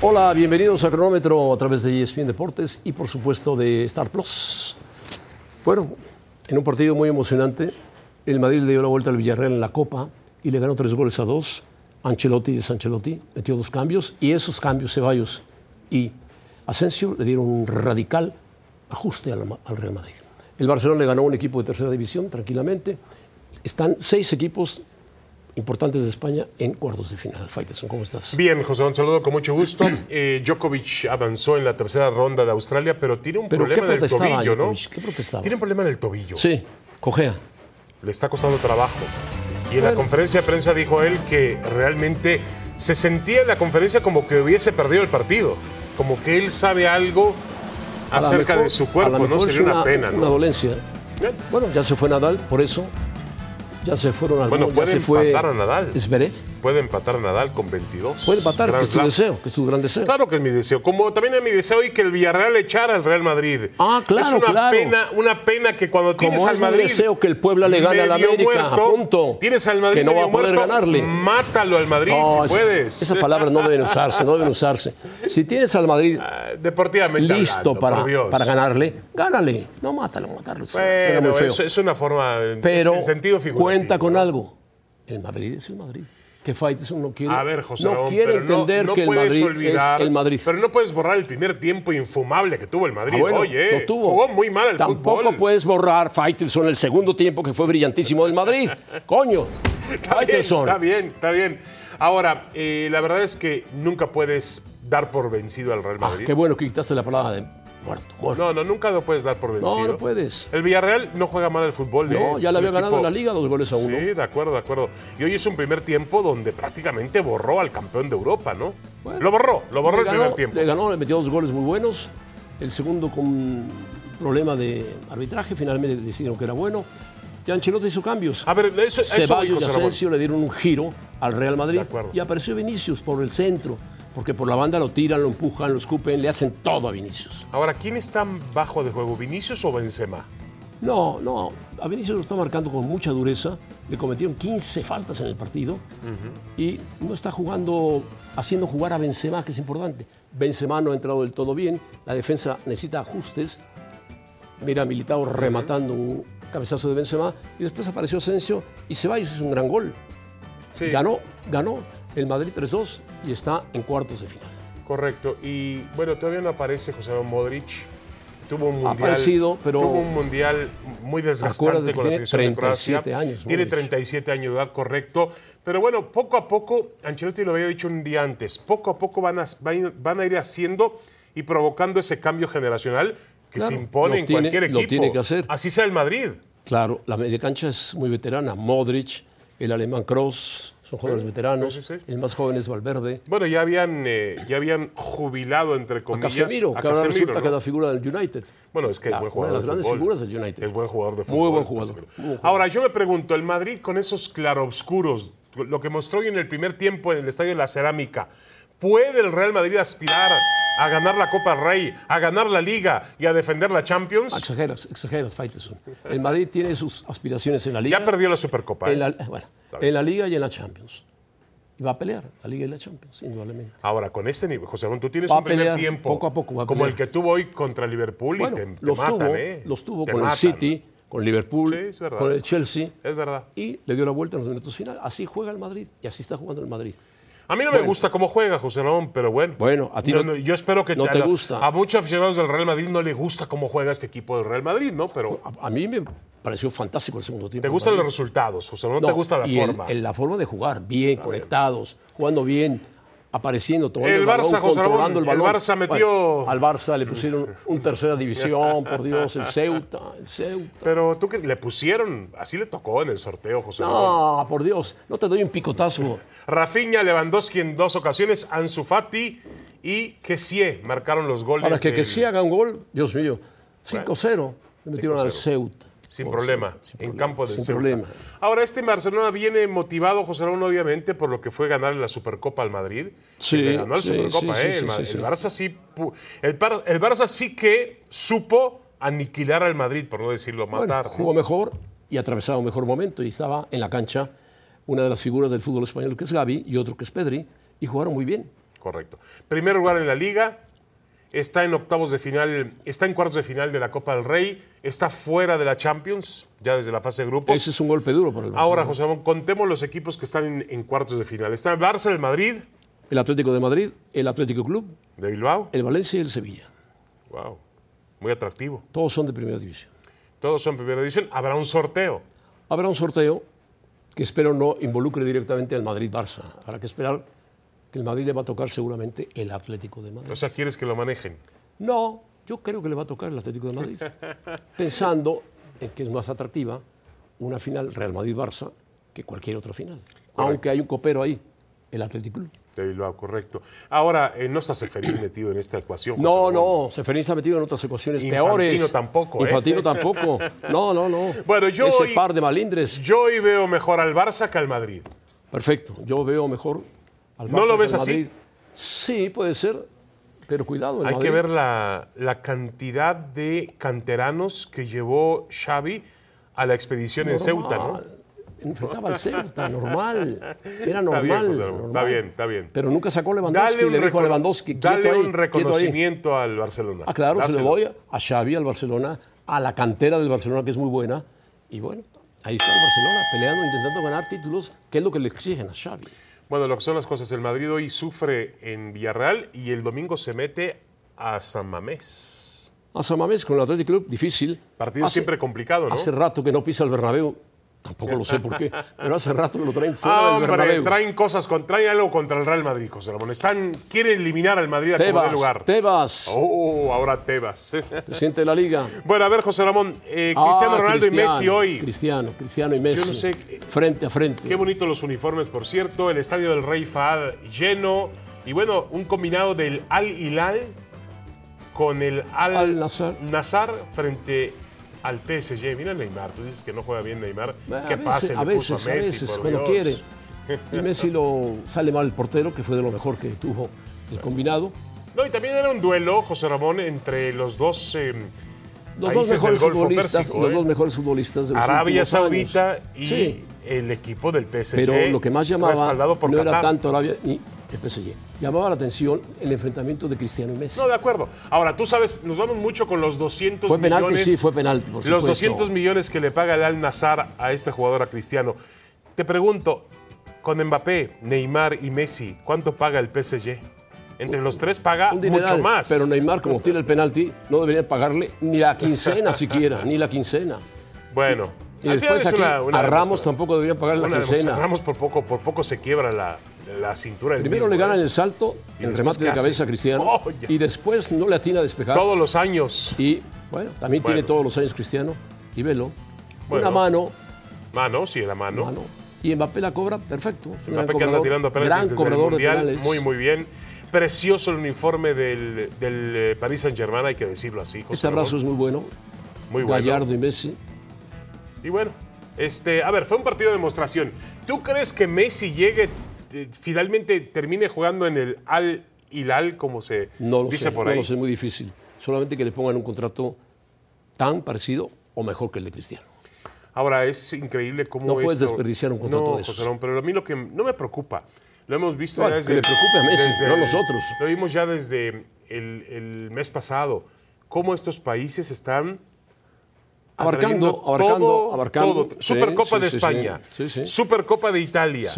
Hola, bienvenidos a Cronómetro a través de ESPN Deportes y por supuesto de Star Plus. Bueno, en un partido muy emocionante, el Madrid le dio la vuelta al Villarreal en la Copa y le ganó tres goles a dos. Ancelotti y Ancelotti metió dos cambios y esos cambios Ceballos y Asensio le dieron un radical ajuste al, al Real Madrid. El Barcelona le ganó un equipo de tercera división tranquilamente. Están seis equipos importantes de España en cuartos de final. Faitelson, ¿cómo estás? Bien, José, un saludo con mucho gusto. Eh, Djokovic avanzó en la tercera ronda de Australia, pero tiene un ¿Pero problema en el protestaba tobillo, ¿no? ¿Qué protestaba? Tiene un problema en el tobillo. Sí, cojea. Le está costando trabajo. Y en la conferencia de prensa dijo él que realmente se sentía en la conferencia como que hubiese perdido el partido. Como que él sabe algo acerca mejor- de su cuerpo, ¿no? Sería una, pena, Una ¿no? dolencia. Bien. Bueno, ya se fue Nadal, por eso. Ya se fueron algunos. Bueno, puede ya se fue a Nadal. Puede empatar Nadal con 22. Puede empatar, que es tu deseo, que es tu gran deseo. Claro que es mi deseo. Como también es mi deseo y que el Villarreal echara al Real Madrid. Ah, claro, Es una claro. pena, una pena que cuando tienes Como al es mi Madrid. deseo que el Puebla le gane al América, punto. Tienes al Madrid Que no va a poder muerto, ganarle. Mátalo al Madrid No, si esa- puedes. Esas palabras no deben usarse, no deben usarse. Si tienes al Madrid Ah, Deportivamente listo hablando, para, para ganarle, gánale. No mátalo, matarlo. suena Bueno, muy feo. es, es una forma Pero sin sentido figurativo. cuenta con algo. El Madrid es el Madrid. Que Faitelson no quiere, A ver, José no Ramón, quiere pero no- entender no que el Madrid olvidar, es el Madrid. Pero no puedes borrar el primer tiempo infumable que tuvo el Madrid Ah, bueno, hoy, ¿eh? tuvo. Jugó muy mal el Tampoco fútbol. puedes borrar Faitelson el segundo tiempo que fue brillantísimo del Madrid. Coño, Está bien, Faitelson. está bien, está bien. Ahora, eh, la verdad es que nunca puedes dar por vencido al Real Ah, Madrid. qué bueno que quitaste la palabra de muerto, muerto. No, no, nunca lo puedes dar por vencido. No, no puedes. El Villarreal no juega mal al fútbol. No, ¿eh? ya le había ganado en la liga dos goles a uno. Sí, de acuerdo, de acuerdo. Y hoy es un primer tiempo donde prácticamente borró al campeón de Europa, ¿no? Bueno, lo borró, lo borró el ganó, primer tiempo. Le ganó, le metió dos goles muy buenos. El segundo con problema de arbitraje, finalmente decidieron que era bueno. Y Ancelotti hizo cambios. A ver, eso, a eso Ceballos y. Asensio le dieron un giro al Real Madrid De acuerdo. y apareció Vinicius por el centro, porque por la banda lo tiran, lo empujan, lo escupen, le hacen todo a Vinicius. Ahora, ¿quién está bajo de juego, Vinicius o Benzema? No, no, a Vinicius lo está marcando con mucha dureza, le cometieron 15 faltas en el partido y no está jugando, haciendo jugar a Benzema, que es importante. Benzema no ha entrado del todo bien, la defensa necesita ajustes. Mira, Militao rematando un cabezazo de Benzema y después apareció Asensio y Ceballos es un gran gol. Sí. Ganó, ganó el Madrid 3-2 y está en cuartos de final. Correcto. Y bueno, todavía no aparece José Modric. Tuvo un mundial. aparecido, pero- Tuvo un mundial muy desgastante con la selección de Croacia. 37 años, Tiene Modric. 37 años de edad, correcto. Pero bueno, poco a poco, Ancelotti lo había dicho un día antes, poco a poco van a, van a ir haciendo y provocando ese cambio generacional que Claro, se impone lo en tiene- cualquier lo equipo. tiene que hacer. Así sea el Madrid. Claro, la media cancha es muy veterana. Modric, el alemán Kroos, son jugadores veteranos. sí, sí. El más joven es Valverde. Bueno, ya habían, eh, ya habían jubilado, entre A comillas, Casemiro, a que ahora Casemiro, resulta ¿no? que es la figura del United. Bueno, es que es buen una jugador de las de grandes fútbol. figuras del United. Es buen jugador de fútbol. Muy buen jugador, Casemiro. muy buen jugador. Ahora, yo me pregunto, el Madrid con esos claroscuros, lo que mostró hoy en el primer tiempo en el Estadio de la Cerámica, ¿puede el Real Madrid aspirar a ganar la Copa Rey, a ganar la Liga y a defender la Champions? Exageras, exageras, Faitelson. El Madrid tiene sus aspiraciones en la Liga. Ya perdió la Supercopa. ¿eh? en la, bueno, en la Liga y en la Champions. Y va a pelear la Liga y la Champions, indudablemente. Ahora, con este nivel, José Ramón, tú tienes Va un primer pelear tiempo poco a poco, va a como el que tuvo hoy contra Liverpool Bueno, y te, te los, matan, tuvo, ¿eh? los tuvo Te con el. City, con Liverpool, Sí, con el Chelsea. Es verdad. Y le dio la vuelta en los minutos finales. Así juega el Madrid y así está jugando el Madrid. A mí no me gusta cómo juega José Ramón, pero bueno. Bueno, a ti no- yo espero que no te a, gusta. A muchos aficionados del Real Madrid no les gusta cómo juega este equipo del Real Madrid, ¿no? Pero A, a mí me pareció fantástico el segundo tiempo. te gustan los resultados, José Ramón, No, te gusta la y el- forma. el- la forma de jugar, bien, conectados, jugando bien, apareciendo, tomando El el, balón, Barça, José Ramón, controlando el el balón. Barça metió- Bueno, al Barça le pusieron un tercera división, por Dios, el Ceuta, el Ceuta. Pero tú que le pusieron, así le tocó en el sorteo, José Ramón. No, por Dios, no te doy un picotazo. Rafinha, Lewandowski en dos ocasiones, Ansu Fati y Kessie marcaron los goles. Para que, del- sí haga un gol, Dios mío, 5-0, le metieron al 5-0. Ceuta. Sin problema, sin en problema, campo Ceuta. problema. Ahora, este Barcelona viene motivado, José Ramón, obviamente, por lo que fue ganar la Supercopa al Madrid. Sí, Que ganó la sí, Supercopa, sí, ¿eh? el, Barça sí, el, Bar- el Barça sí que supo aniquilar al Madrid, por no decirlo, Bueno, matar. ¿no? jugó mejor y atravesaba un mejor momento y estaba en la cancha una de las figuras del fútbol español que es Gaby y otro que es Pedri y jugaron muy bien. Correcto. Primer lugar en la liga, está en octavos de final, está en cuartos de final de la Copa del Rey, está fuera de la Champions, ya desde la fase de grupos. Ese es un golpe duro para el Barcelona. Ahora, José Ramón, contemos los equipos que están en, en cuartos de final. Está el Barça, el Madrid, El Atlético de Madrid, el Atlético Club, de Bilbao. el Valencia y el Sevilla. Wow, muy atractivo. Todos son de primera división. Todos son primera división. Habrá un sorteo. Habrá un sorteo que espero no involucre directamente al Madrid-Barça. Habrá que esperar que el Madrid le va a tocar seguramente el Atlético de Madrid. O sea, quieres que lo manejen. No, yo creo que le va a tocar el Atlético de Madrid, pensando en que es más atractiva una final Real Madrid-Barça que cualquier otra final. Aunque hay un copero ahí, el Atlético Club. De Bilbao, correcto. Ahora, eh, no está Seferín metido en esta ecuación. José No, Ramón. no, Seferín se ha metido en otras ecuaciones Infantino peores. tampoco, ¿eh? Infantino tampoco. No, no, no. Bueno, yo Ese hoy- par de malindres. Yo hoy veo mejor al Barça que al Madrid. Perfecto. Yo veo mejor al ¿No lo ves así? Sí, puede ser. Pero cuidado, Hay Madrid- que ver la, la cantidad de canteranos que llevó Xavi a la expedición en Ceuta, ¿no? Enfrentaba al Ceuta, normal. Era normal. bien, José está bien, está bien. Pero nunca sacó Lewandowski un, le dijo a Lewandowski, dale ahí, un reconocimiento al Barcelona. Ah, claro, se lo doy a Xavi, al Barcelona, a la cantera del Barcelona, que es muy buena. Y bueno, ahí está el Barcelona peleando, intentando ganar títulos, que es lo que le exigen a Xavi. Bueno, lo que son las cosas, el Madrid hoy sufre en Villarreal y el domingo se mete a San Mamés. A San Mamés con el Athletic Club, difícil. Partido Hace- siempre complicado, ¿no? Hace rato que no pisa el Bernabéu. Tampoco lo sé por qué, pero hace rato que lo traen fuera Ah, del Bernabéu. traen cosas, con, traen algo contra el Real Madrid, José Ramón. Están, quieren eliminar al Madrid a como de Tebas, lugar. Tebas, Oh, ahora Tebas. presidente de la Liga. bueno, a ver, José Ramón, eh, Ah, Cristiano Ronaldo y Cristiano, Messi hoy. Cristiano, Cristiano y Messi. no sé, frente a frente. Qué bonitos los uniformes, por cierto. El estadio del Rey Fahad lleno. Y bueno, un combinado del Al Hilal con el Al, Al-Nassr. Nassr frente al PSG. Mira Neymar, tú dices que no juega bien Neymar. A ¿Qué veces, pase a le puso veces, a a Messi, veces, cuando Dios. quiere. Y Messi lo sale mal el portero, que fue de lo mejor que tuvo el combinado. No, y también era un duelo, José Ramón, entre los dos eh, Los dos mejores futbolistas, Pérsico. los ¿eh? dos mejores futbolistas de los Arabia años. Saudita y Sí, el equipo del PSG. pero lo que más llamaba no era tanto Arabia ni el PSG. Llamaba la atención el enfrentamiento de Cristiano y Messi. No, de acuerdo. Ahora, tú sabes, nos vamos mucho con los 200 fue penalti, millones. sí, fue penalti, por Los supuesto. 200 millones que le paga el Al Nazar a este jugador, a Cristiano. Te pregunto, con Mbappé, Neymar y Messi, ¿cuánto paga el PSG? Entre los tres paga Un dineral, mucho más. Pero Neymar, como tira el penalti, no debería pagarle ni la quincena siquiera, ni la quincena. Bueno, Y después es aquí una- una a Ramos tampoco deberían pagarle la quincena. Ramos por poco, por poco se quiebra la, la cintura. él Primero mismo, le ganan ¿eh? el salto, ¿Y el remate de cabeza a Cristiano, Oh, y después no le atina a despejar. Todos los años. Y bueno, también Bueno. tiene todos los años Cristiano. Y velo. Bueno. Una mano, Mano, sí, la mano. mano. Y Mbappé la cobra, perfecto. Es Mbappé que anda tirando penaltis gran desde el cobrador de Mundial, penales. muy, muy bien. Precioso el uniforme del, del eh, Paris Saint-Germain, hay que decirlo así. José Este abrazo Ramón. es muy bueno. muy bueno. Gallardo y Messi. Y bueno, este, a ver, fue un partido de demostración. ¿Tú crees que Messi llegue, finalmente termine jugando en el Al Hilal, como se No lo dice sé, por no ahí? lo sé, muy difícil. Solamente que le pongan un contrato tan parecido o mejor que el de Cristiano. Ahora, es increíble cómo No puedes esto- desperdiciar un contrato no, de esos. José Ramón, pero a mí lo que no me preocupa, lo hemos visto No, ya que desde... le preocupe a Messi, no a nosotros. Lo vimos ya desde el, el mes pasado, cómo estos países están Abarcando, abarcando, todo, abarcando. todo. Sí, Supercopa sí, de sí, España. Supercopa de Italia,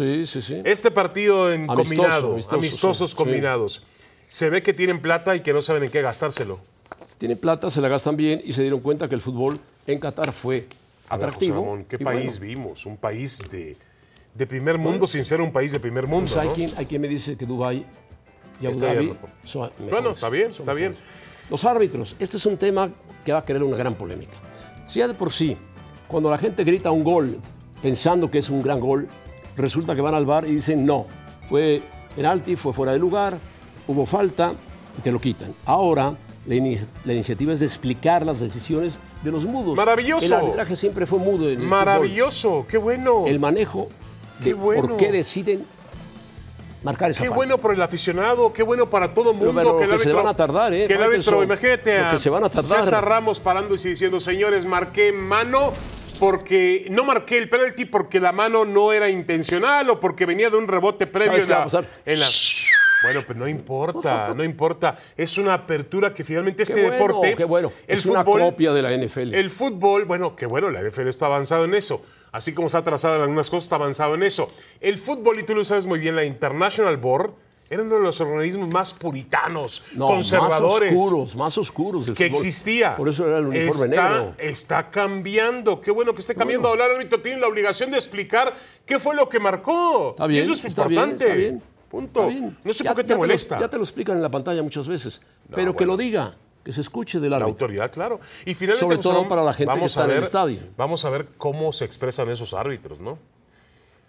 este partido en Amistoso, combinado, amistoso, amistosos combinados. Se ve que tienen plata y que no saben en qué gastárselo. Tienen plata, se la gastan bien y se dieron cuenta que el fútbol en Qatar fue A ver, atractivo. Ramón, ¿qué país bueno, vimos? Un país de, de primer mundo sin ser un país de primer mundo. pues hay, ¿no? quien, hay quien me dice que Dubái y Abu Dhabi son mejores, Bueno, está bien, está bien. Los árbitros, este es un tema que va a crear una gran polémica. Si ya de por sí, cuando la gente grita un gol pensando que es un gran gol, resulta que van al bar y dicen no, fue penalti, fue fuera de lugar, hubo falta y te lo quitan. Ahora la, la iniciativa es de explicar las decisiones de los mudos. Maravilloso. El arbitraje siempre fue mudo en el fútbol. Maravilloso, qué bueno. El manejo de Qué bueno. por qué deciden marcar esa Qué falta. bueno por el aficionado, qué bueno para todo mundo. pero que el que se árbitro, van a tardar, ¿eh, Que el árbitro, imagínate a se van a tardar. César Ramos parándose y diciendo, señores, marqué mano porque no marqué el penalti porque la mano no era intencional o porque venía de un rebote previo ¿Sabes en qué va la, a pasar? en la- Bueno, pero no importa, no importa. Es una apertura que finalmente este Qué bueno, deporte. qué bueno. El es una fútbol, copia de la NFL. El fútbol, bueno, qué bueno, la NFL está avanzado en eso. Así como está atrasado en algunas cosas, está avanzado en eso. El fútbol, y tú lo sabes muy bien, la International Board era uno de los organismos más puritanos, No, conservadores. Más oscuros, más oscuros del que fútbol. existía. Por eso era el uniforme está, negro. Está cambiando. Qué bueno que esté cambiando. Bueno. Ahora el árbitro tiene la obligación de explicar qué fue lo que marcó. Está bien, Y eso es está bien, importante. está bien. Punto. Está bien. No sé Ya- por qué te ya lo- molesta. ya te lo explican en la pantalla muchas veces. pero que lo diga, que se escuche del La autoridad, claro. Y finalmente, Sobre todo para la gente que está a en el ver- estadio. Vamos a ver cómo se expresan esos árbitros, ¿no?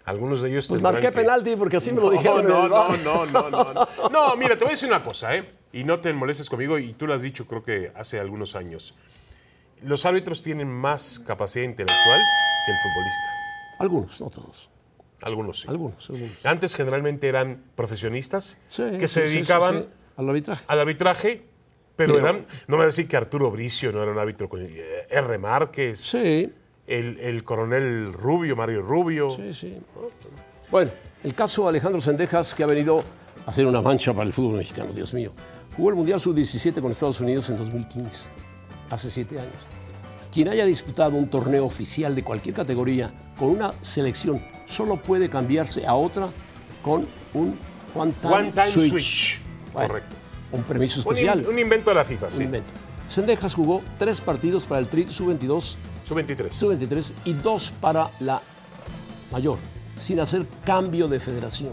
Algunos de ellos Pues marqué que- penalti porque así me lo dijeron. No, no, no, no, no, no. No, mira, te voy a decir una cosa, ¿eh? Y no te molestes conmigo, y tú lo has dicho creo que hace algunos años. Los árbitros tienen más capacidad intelectual que el futbolista. Algunos, no todos. Algunos sí. Algunos, algunos. Antes generalmente eran profesionistas Sí, que se sí, dedicaban sí. al arbitraje. al arbitraje, pero, Pero- eran, no me voy a decir que Arturo Bricio no era un árbitro, con- eh, R. Márquez, Sí, el, el coronel Rubio, Mario Rubio. sí, sí. Bueno, el caso de Alejandro Sendejas, que ha venido a hacer una mancha para el fútbol mexicano, Dios mío. Jugó el Mundial Sub-17 con Estados Unidos en 2015, hace siete años. Quien haya disputado un torneo oficial de cualquier categoría con una selección solo puede cambiarse a otra con un one-time One time switch. switch. Bueno, Correcto. Un permiso Un, in- especial. un invento de la FIFA, un sí. invento. Sendejas jugó tres partidos para el Tri Sub-22 Sub-23. sub-23 y dos para la mayor, sin hacer cambio de federación.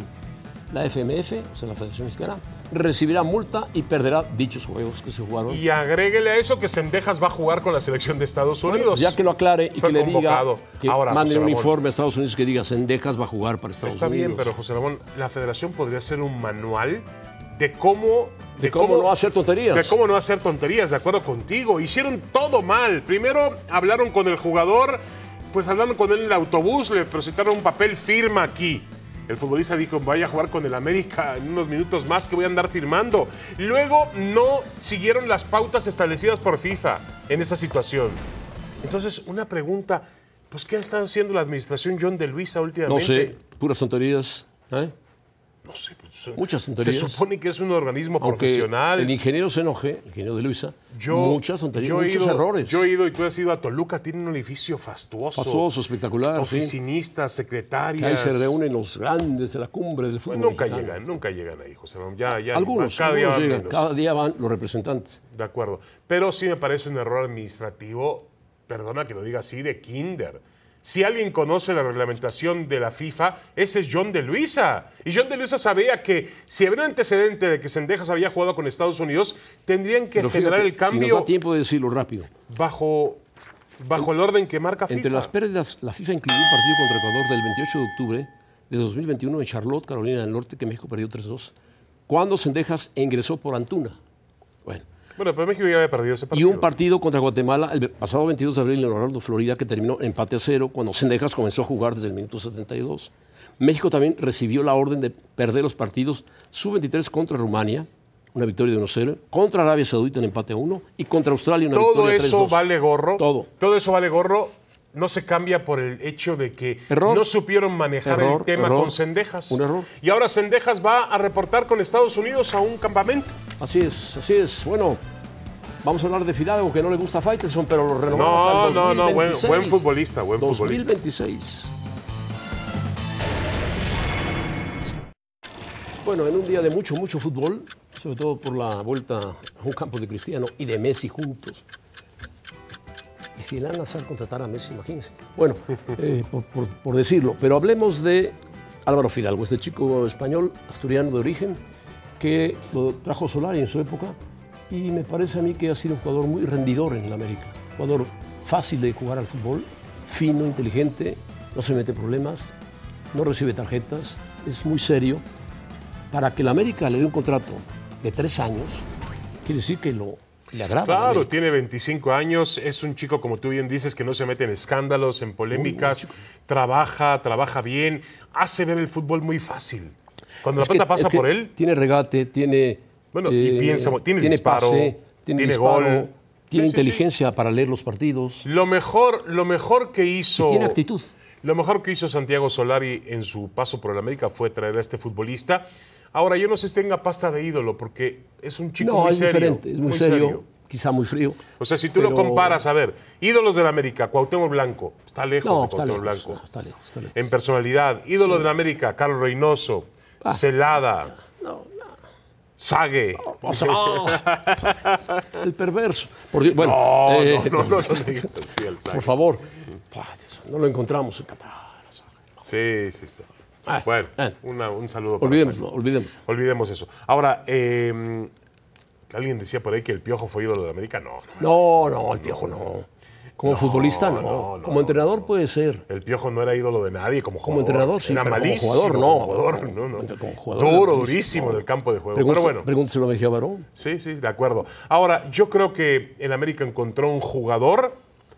La FMF, o sea, la Federación Mexicana, recibirá multa y perderá dichos juegos que se jugaron. Y agréguele a eso que Sendejas va a jugar con la selección de Estados Bueno, Unidos. ya que lo aclare y Fue que le convocado. diga que Ahora, mande un informe a Estados Unidos que diga Sendejas va a jugar para Estados Está Unidos. bien, pero José Ramón, la federación podría hacer un manual de cómo... de cómo, no hacer tonterías. De cómo no hacer tonterías, de acuerdo contigo. Hicieron todo mal. Primero hablaron con el jugador, pues hablaron con él en el autobús, le presentaron un papel firma aquí. El futbolista dijo, vaya a jugar con el América en unos minutos más que voy a andar firmando. Luego no siguieron las pautas establecidas por FIFA en esa situación. Entonces, una pregunta, pues ¿qué ha estado haciendo la administración John de Luisa últimamente? no sé, puras tonterías. ¿eh? No sé, pues, Muchas Se tonterías. supone que es un organismo Aunque profesional. el ingeniero se enoje, el ingeniero de Luisa, Yo, muchas tonterías, yo muchos ido- errores. Yo he ido y tú has ido a Toluca, tiene un edificio fastuoso. Fastuoso, espectacular, sí. Oficinistas, Que secretarias. ahí se reúnen los grandes de la cumbre del fútbol nunca mexicano. llegan, nunca llegan ahí, José Ramón. Ya, ya, Algunos, cada día algunos van llegan, menos. cada día van los representantes. De acuerdo. Pero sí me parece un error administrativo, perdona que lo diga así, de Kinder. Si alguien conoce la reglamentación de la FIFA, ese es John de Luisa. Y John de Luisa sabía que si había un antecedente de que Sendejas había jugado con Estados Unidos, tendrían que Pero generar fíjate, el cambio Si nos da tiempo de decirlo rápido. bajo, bajo el orden que marca FIFA. Entre las pérdidas, la FIFA incluyó un partido contra Ecuador del 28 de octubre de 2021 en Charlotte, Carolina del Norte, que México perdió 3-2, cuando Sendejas ingresó por Antuna. Bueno, pero México ya había perdido ese y partido. un partido contra Guatemala el pasado 22 de abril en Orlando, Florida, que terminó empate a cero cuando Sendejas comenzó a jugar desde el minuto 72. México también recibió la orden de perder los partidos sub-23 contra Rumania, una victoria de 1-0, contra Arabia Saudita en empate a 1 y contra Australia una Todo victoria eso 3-2. vale gorro. Todo. Todo eso vale gorro. No se cambia por el hecho de que Error. no supieron manejar Error, el tema error. con Sendejas. Un error. Y ahora Sendejas va a reportar con Estados Unidos a un campamento. Así es, así es. Bueno, vamos a hablar de Fidalgo, que no le gusta Faitelson, pero lo renovamos No, al no, no, buen- 2026. buen futbolista, buen futbolista. 2026. Bueno, en un día de mucho, mucho fútbol, sobre todo por la vuelta a un campo de Cristiano y de Messi juntos. Si el Al contratara a Messi, imagínense. Bueno, eh, por, decirlo, pero hablemos de Álvaro Fidalgo, este chico español, asturiano de origen, que lo trajo Solari en su época y me parece a mí que ha sido un jugador muy rendidor en el América. Jugador fácil de jugar al fútbol, fino, inteligente, no se mete problemas, no recibe tarjetas, es muy serio. Para que el América le dé un contrato de tres años, quiere decir que lo, le Claro, tiene 25 años, es un chico, como tú bien dices, que no se mete en escándalos, en polémicas, trabaja, trabaja bien, hace ver el fútbol muy fácil. Cuando Es la pelota pasa es que por él, Tiene regate, tiene. eh, Bueno, y piensa, tiene disparo, pase, tiene, tiene disparo, gol. tiene Sí, sí, sí. inteligencia para leer los partidos, lo mejor, lo mejor que hizo... tiene actitud. Lo mejor que hizo Santiago Solari en su paso por el América fue traer a este futbolista. Ahora, yo no sé si tenga pasta de ídolo, porque es un chico No, muy es serio. diferente, es muy, serio, quizá muy frío. O sea, si tú lo comparas, a ver, ídolos de la América, Cuauhtémoc Blanco, está lejos No, de Cuauhtémoc lejos, Blanco. no, está lejos, está lejos. En personalidad, ídolo de la América, Carlos Reynoso, Ah. Celada, Sague. O sea, el perverso. Por, bueno, No, eh, no, no, no, no por favor, no lo encontramos en Qatar. Sí, sí, sí. Ah, Bueno, ah. una- un saludo para olvidémoslo. Olvidemos eso. Ahora, eh, alguien decía por ahí que el Piojo fue ídolo de América. No, no. No, no, el piojo no. Como futbolista no. Como entrenador puede ser. El Piojo no era ídolo de nadie como Como jugador. entrenador, sí, Era pero como malísimo. jugador, no. como jugador, no, no. Como jugador Duro, durísimo en el campo de juego. Pero Pregúntese- bueno, Pregúnteselo a Mejía Barón. sí, sí, de acuerdo. Ahora, yo creo que el América encontró un jugador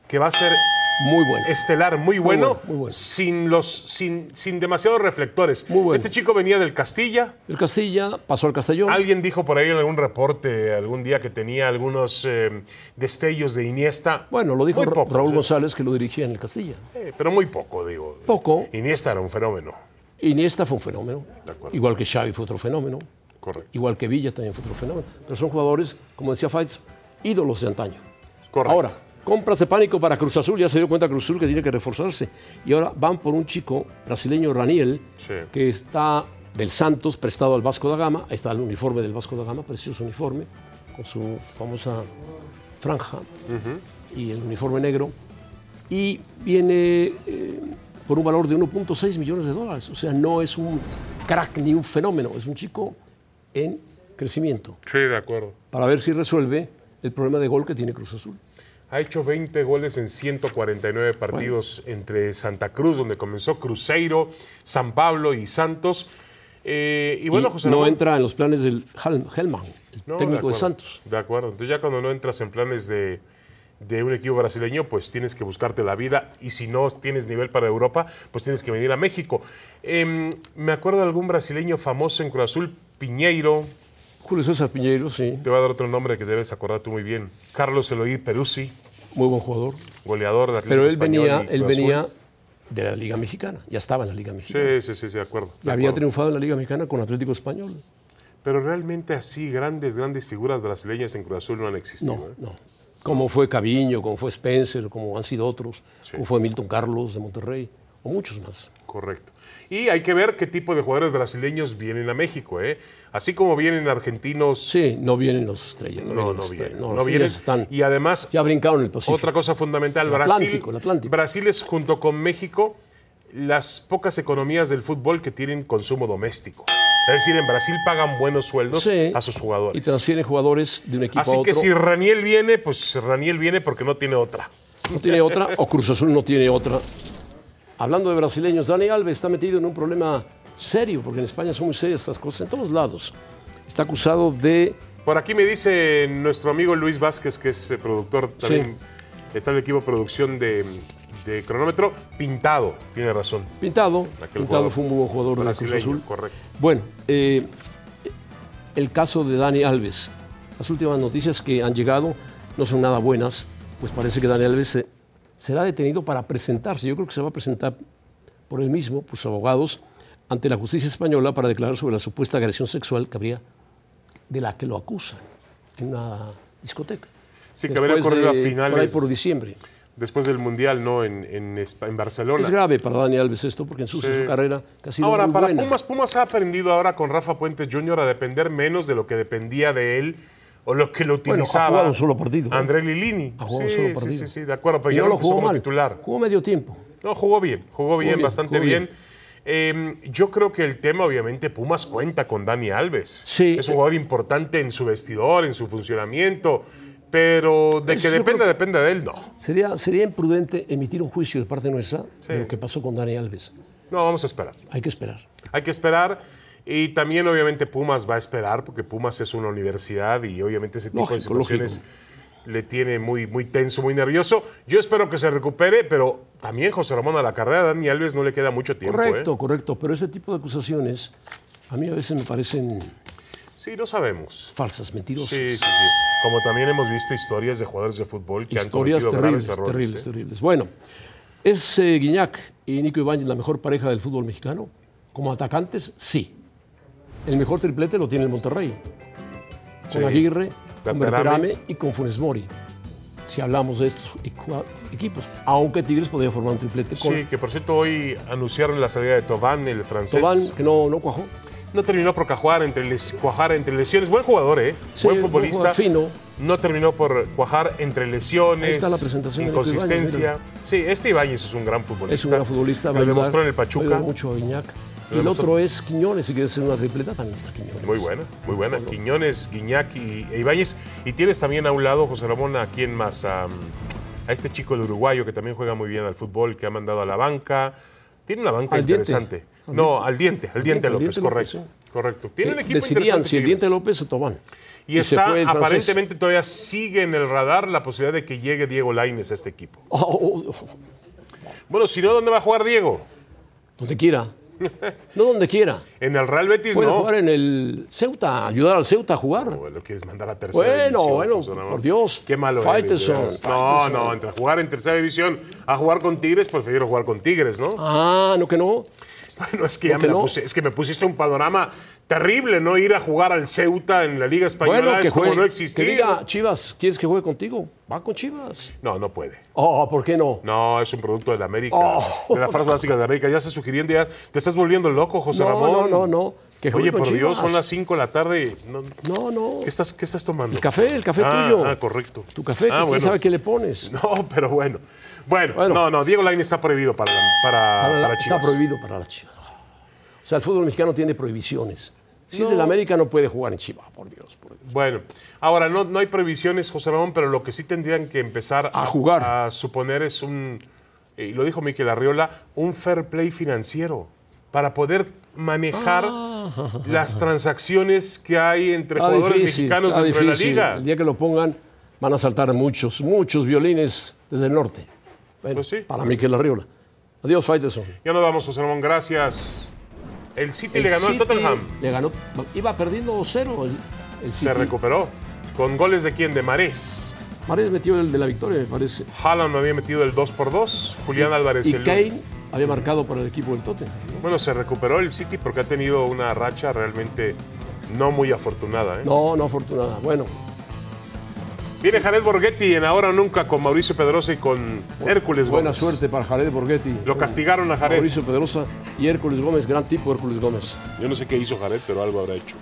que va a ser Muy bueno. estelar, muy bueno, bueno, muy bueno. Sin, los, sin, sin demasiados reflectores. Muy bueno. Este chico venía del Castilla. El Castilla pasó al Castellón. Alguien dijo por ahí en algún reporte algún día que tenía algunos eh, destellos de Iniesta. Bueno, lo dijo Raúl ¿eh? González que lo dirigía en el Castilla. Eh, pero muy poco, digo. Poco. Iniesta era un fenómeno. Iniesta fue un fenómeno. Igual que Xavi fue otro fenómeno. Correcto. Igual que Villa también fue otro fenómeno. Pero son jugadores, como decía Faitz, ídolos de antaño. Correcto. Ahora, compras de pánico para Cruz Azul. Ya se dio cuenta Cruz Azul que tiene que reforzarse. Y ahora van por un chico brasileño, Raniel, Sí. que está del Santos, prestado al Vasco da Gama. Ahí está el uniforme del Vasco da Gama, precioso uniforme, con su famosa franja y el uniforme negro. Y viene eh, por un valor de 1.6 millones de dólares. O sea, no es un crack ni un fenómeno, es un chico en crecimiento. Sí, de acuerdo. Para ver si resuelve el problema de gol que tiene Cruz Azul. Ha hecho 20 goles en 149 partidos entre Santa Cruz, donde comenzó Cruzeiro, San Pablo y Santos. Eh, y bueno, Y José no Ramón, entra en los planes del Hel- Hellman, el No, técnico de, acuerdo, Santos. De acuerdo. Entonces ya cuando no entras en planes de, de un equipo brasileño, pues tienes que buscarte la vida. Y si no tienes nivel para Europa, pues tienes que venir a México. Em, me acuerdo de algún brasileño famoso en Cruz Azul, Piñeiro. Julio César Piñeiro, sí, Te voy a dar otro nombre que debes acordar tú muy bien. Carlos Eloy Peruzzi, muy buen jugador. goleador de Atlético Pero él Español venía, él venía de la Liga Mexicana, ya estaba en la Liga Mexicana. Sí, sí, sí, sí, de acuerdo. de Ya había acuerdo. triunfado en la Liga Mexicana con Atlético Español. Pero realmente así grandes, grandes figuras brasileñas en Cruz Azul no han existido. No, ¿eh? no. Como fue Caviño, como fue Spencer, como han sido otros, como fue Milton Carlos de Monterrey, o muchos más. Correcto. Y hay que ver qué tipo de jugadores brasileños vienen a México, ¿eh? Así como vienen argentinos, Sí, no vienen los estrellas. No, no, vienen no vienen. No, vienen. están, Y además, ya brincaron el Pacífico. otra cosa fundamental, El Brasil, Atlántico, el Atlántico. Brasil es junto con México las pocas economías del fútbol que tienen consumo doméstico. Es decir, en Brasil pagan buenos sueldos Sí, a sus jugadores. Y transfieren jugadores de un equipo a Así otro. que si Raniel viene, pues Raniel viene porque no tiene otra. No tiene otra, o Cruz Azul no tiene otra. Hablando de brasileños, Dani Alves está metido en un problema serio, porque en España son muy serias estas cosas en todos lados. Está acusado de Por aquí me dice nuestro amigo Luis Vázquez, que es eh, productor también, está en el equipo de producción de, de cronómetro, pintado, tiene razón. Pintado. Aquel Pintado fue un buen jugador de la Cruz Azul. correcto. Bueno, eh, el caso de Dani Alves. Las últimas noticias que han llegado no son nada buenas, pues parece que Dani Alves se- será detenido para presentarse. Yo creo que se va a presentar por él mismo, por sus abogados, ante la justicia española para declarar sobre la supuesta agresión sexual que habría de la que lo acusan en una discoteca. Sí, que habría ocurrido a finales- Por ahí por diciembre. Después del Mundial, ¿no? En, en, en Barcelona. Es grave para Dani Alves esto porque ensucia Sí. su carrera, sido Ahora, muy para buena. Pumas, Pumas ha aprendido ahora con Rafa Puente Jr. a depender menos de lo que dependía de él o lo que lo Bueno, ha utilizaba. jugado un solo partido, ¿eh? André Lilini. Ha jugado sí, un solo sí, partido. sí, sí, de acuerdo, pero Y no lo jugó como mal. titular. Jugó medio tiempo. No, jugó bien, jugó bien, bien, bastante jugó bien. bien. Eh, yo creo que el tema, obviamente, Pumas cuenta con Dani Alves. Sí. Es un jugador importante en su vestidor, en su funcionamiento, pero de que yo depende, de él, no. Sería, sería imprudente emitir un juicio de parte nuestra de lo que pasó con Dani Alves. No, vamos a esperar. Hay que esperar. Hay que esperar. Y también, obviamente, Pumas va a esperar, porque Pumas es una universidad y obviamente ese tipo de Lógico, situaciones le tiene muy, muy tenso, muy nervioso. Yo espero que se recupere, pero también José Ramón a la carrera de Dani Alves no le queda mucho tiempo. Correcto, ¿eh? correcto. Pero este tipo de acusaciones a mí a veces me parecen Sí, lo sabemos. falsas, mentirosas. Sí, sí, sí. Como también hemos visto historias de jugadores de fútbol que Historias han cometido terribles, graves errores. terribles, ¿eh? terribles. Bueno, ¿es eh, Guiñac y Nico Ibáñez la mejor pareja del fútbol mexicano? ¿Como atacantes? Sí. El mejor triplete lo tiene el Monterrey. Con Sí. Aguirre, con Berterame. Y con Funes Mori. Si hablamos de estos equipos. Aunque Tigres podría formar un triplete con Sí, que por cierto hoy anunciaron la salida de Tobán, el francés. Tobán, que no, no cuajó. No terminó por cuajar entre, les- cuajar entre lesiones. Buen jugador, ¿eh? Sí, Buen futbolista. fino. No terminó por cuajar entre lesiones. Ahí está la presentación de Inconsistencia. Sí, este Ibáñez es un gran futbolista. Es un gran futbolista. Lo demostró en el Pachuca. mucho a Guiñac. Y el otro es Quiñones. Si quieres hacer una tripleta, también está Quiñones. Muy buena, muy buena. Quiñones, Guiñac y e Ibáñez. Y tienes también a un lado, José Ramón, a quién más. A, a este chico, el uruguayo, que también juega muy bien al fútbol, que ha mandado a la banca. Tiene una banca Al diente. interesante. Al no, al diente, al diente al López, diente correcto. López, Correcto. Tiene un Eh, equipo Decidían interesante. si el diente López o Tobán. Y, está, francés. aparentemente todavía sigue en el radar la posibilidad de que llegue Diego Lainez a este equipo. Oh, oh, oh, Bueno, si no, ¿dónde va a jugar Diego? donde quiera. No donde quiera. En el Real Betis Puede no. jugar en el Ceuta, ayudar al Ceuta a jugar. Bueno, lo quieres mandar a tercera Bueno, división, bueno, Ramón. por Dios. Qué malo eres. No, no, entre jugar en tercera división a jugar con Tigres, prefiero jugar con Tigres, ¿no? Ah, no que no. Bueno, es que ya ¿por me no? puse- es que me pusiste un panorama terrible, ¿no? Ir a jugar al Ceuta en la Liga Española Bueno, que es como no que existir. diga, Chivas, ¿quieres que juegue contigo? Va con Chivas. No, no puede. Oh, ¿por qué no? No, es un producto de la América, Oh. de las fuerzas básicas de América. Ya estás sugiriendo, ya te estás volviendo loco, José No, Ramón. no, no, no. Que Oye, por Dios, Chivas. son las 5 de la tarde. No, No, no. ¿qué, estás, ¿Qué estás tomando? El café, el café Ah, tuyo. Ah, correcto. Tu café, que Ah, quién bueno. sabe qué le pones. No, pero bueno. Bueno, Bueno. no, no, Diego Lainez está prohibido para, la- para, Para la- para está Chivas. prohibido para las Chivas. O sea, el fútbol mexicano tiene prohibiciones. Si es del América, no puede jugar en Chivas, por Dios. Por Dios. Bueno, ahora no, no hay prohibiciones, José Ramón, pero lo que sí tendrían que empezar A jugar. a suponer es un, y lo dijo Miquel Arriola, un fair play financiero para poder manejar las transacciones que hay entre Ah. Está jugadores difícil, mexicanos dentro difícil. de la liga. El día que lo pongan, van a saltar muchos, muchos violines desde el norte. Bueno, Pues sí. Para Miquel Arriola. Adiós, Faitelson. Ya nos vamos, José Ramón, gracias. El City El le ganó City al Tottenham. Le ganó, iba perdiendo 2-0 el, el City. Se recuperó. ¿Con goles de quién? De Marés. Mares metió el de la victoria, me parece. Haaland había metido el 2 por 2 Julián Álvarez Y el Kane había marcado para el equipo del Tottenham. ¿no? Bueno, se recuperó el City porque ha tenido una racha realmente no muy afortunada. ¿eh? No, no afortunada. Bueno, Viene Jared Borghetti en Ahora o Nunca con Mauricio Pedrosa y con Hércules buena Gómez. suerte para Jared Borghetti. Lo castigaron a Jared. Mauricio Pedrosa y Hércules Gómez, gran tipo Hércules Gómez. Yo no sé qué hizo Jared, pero algo habrá hecho.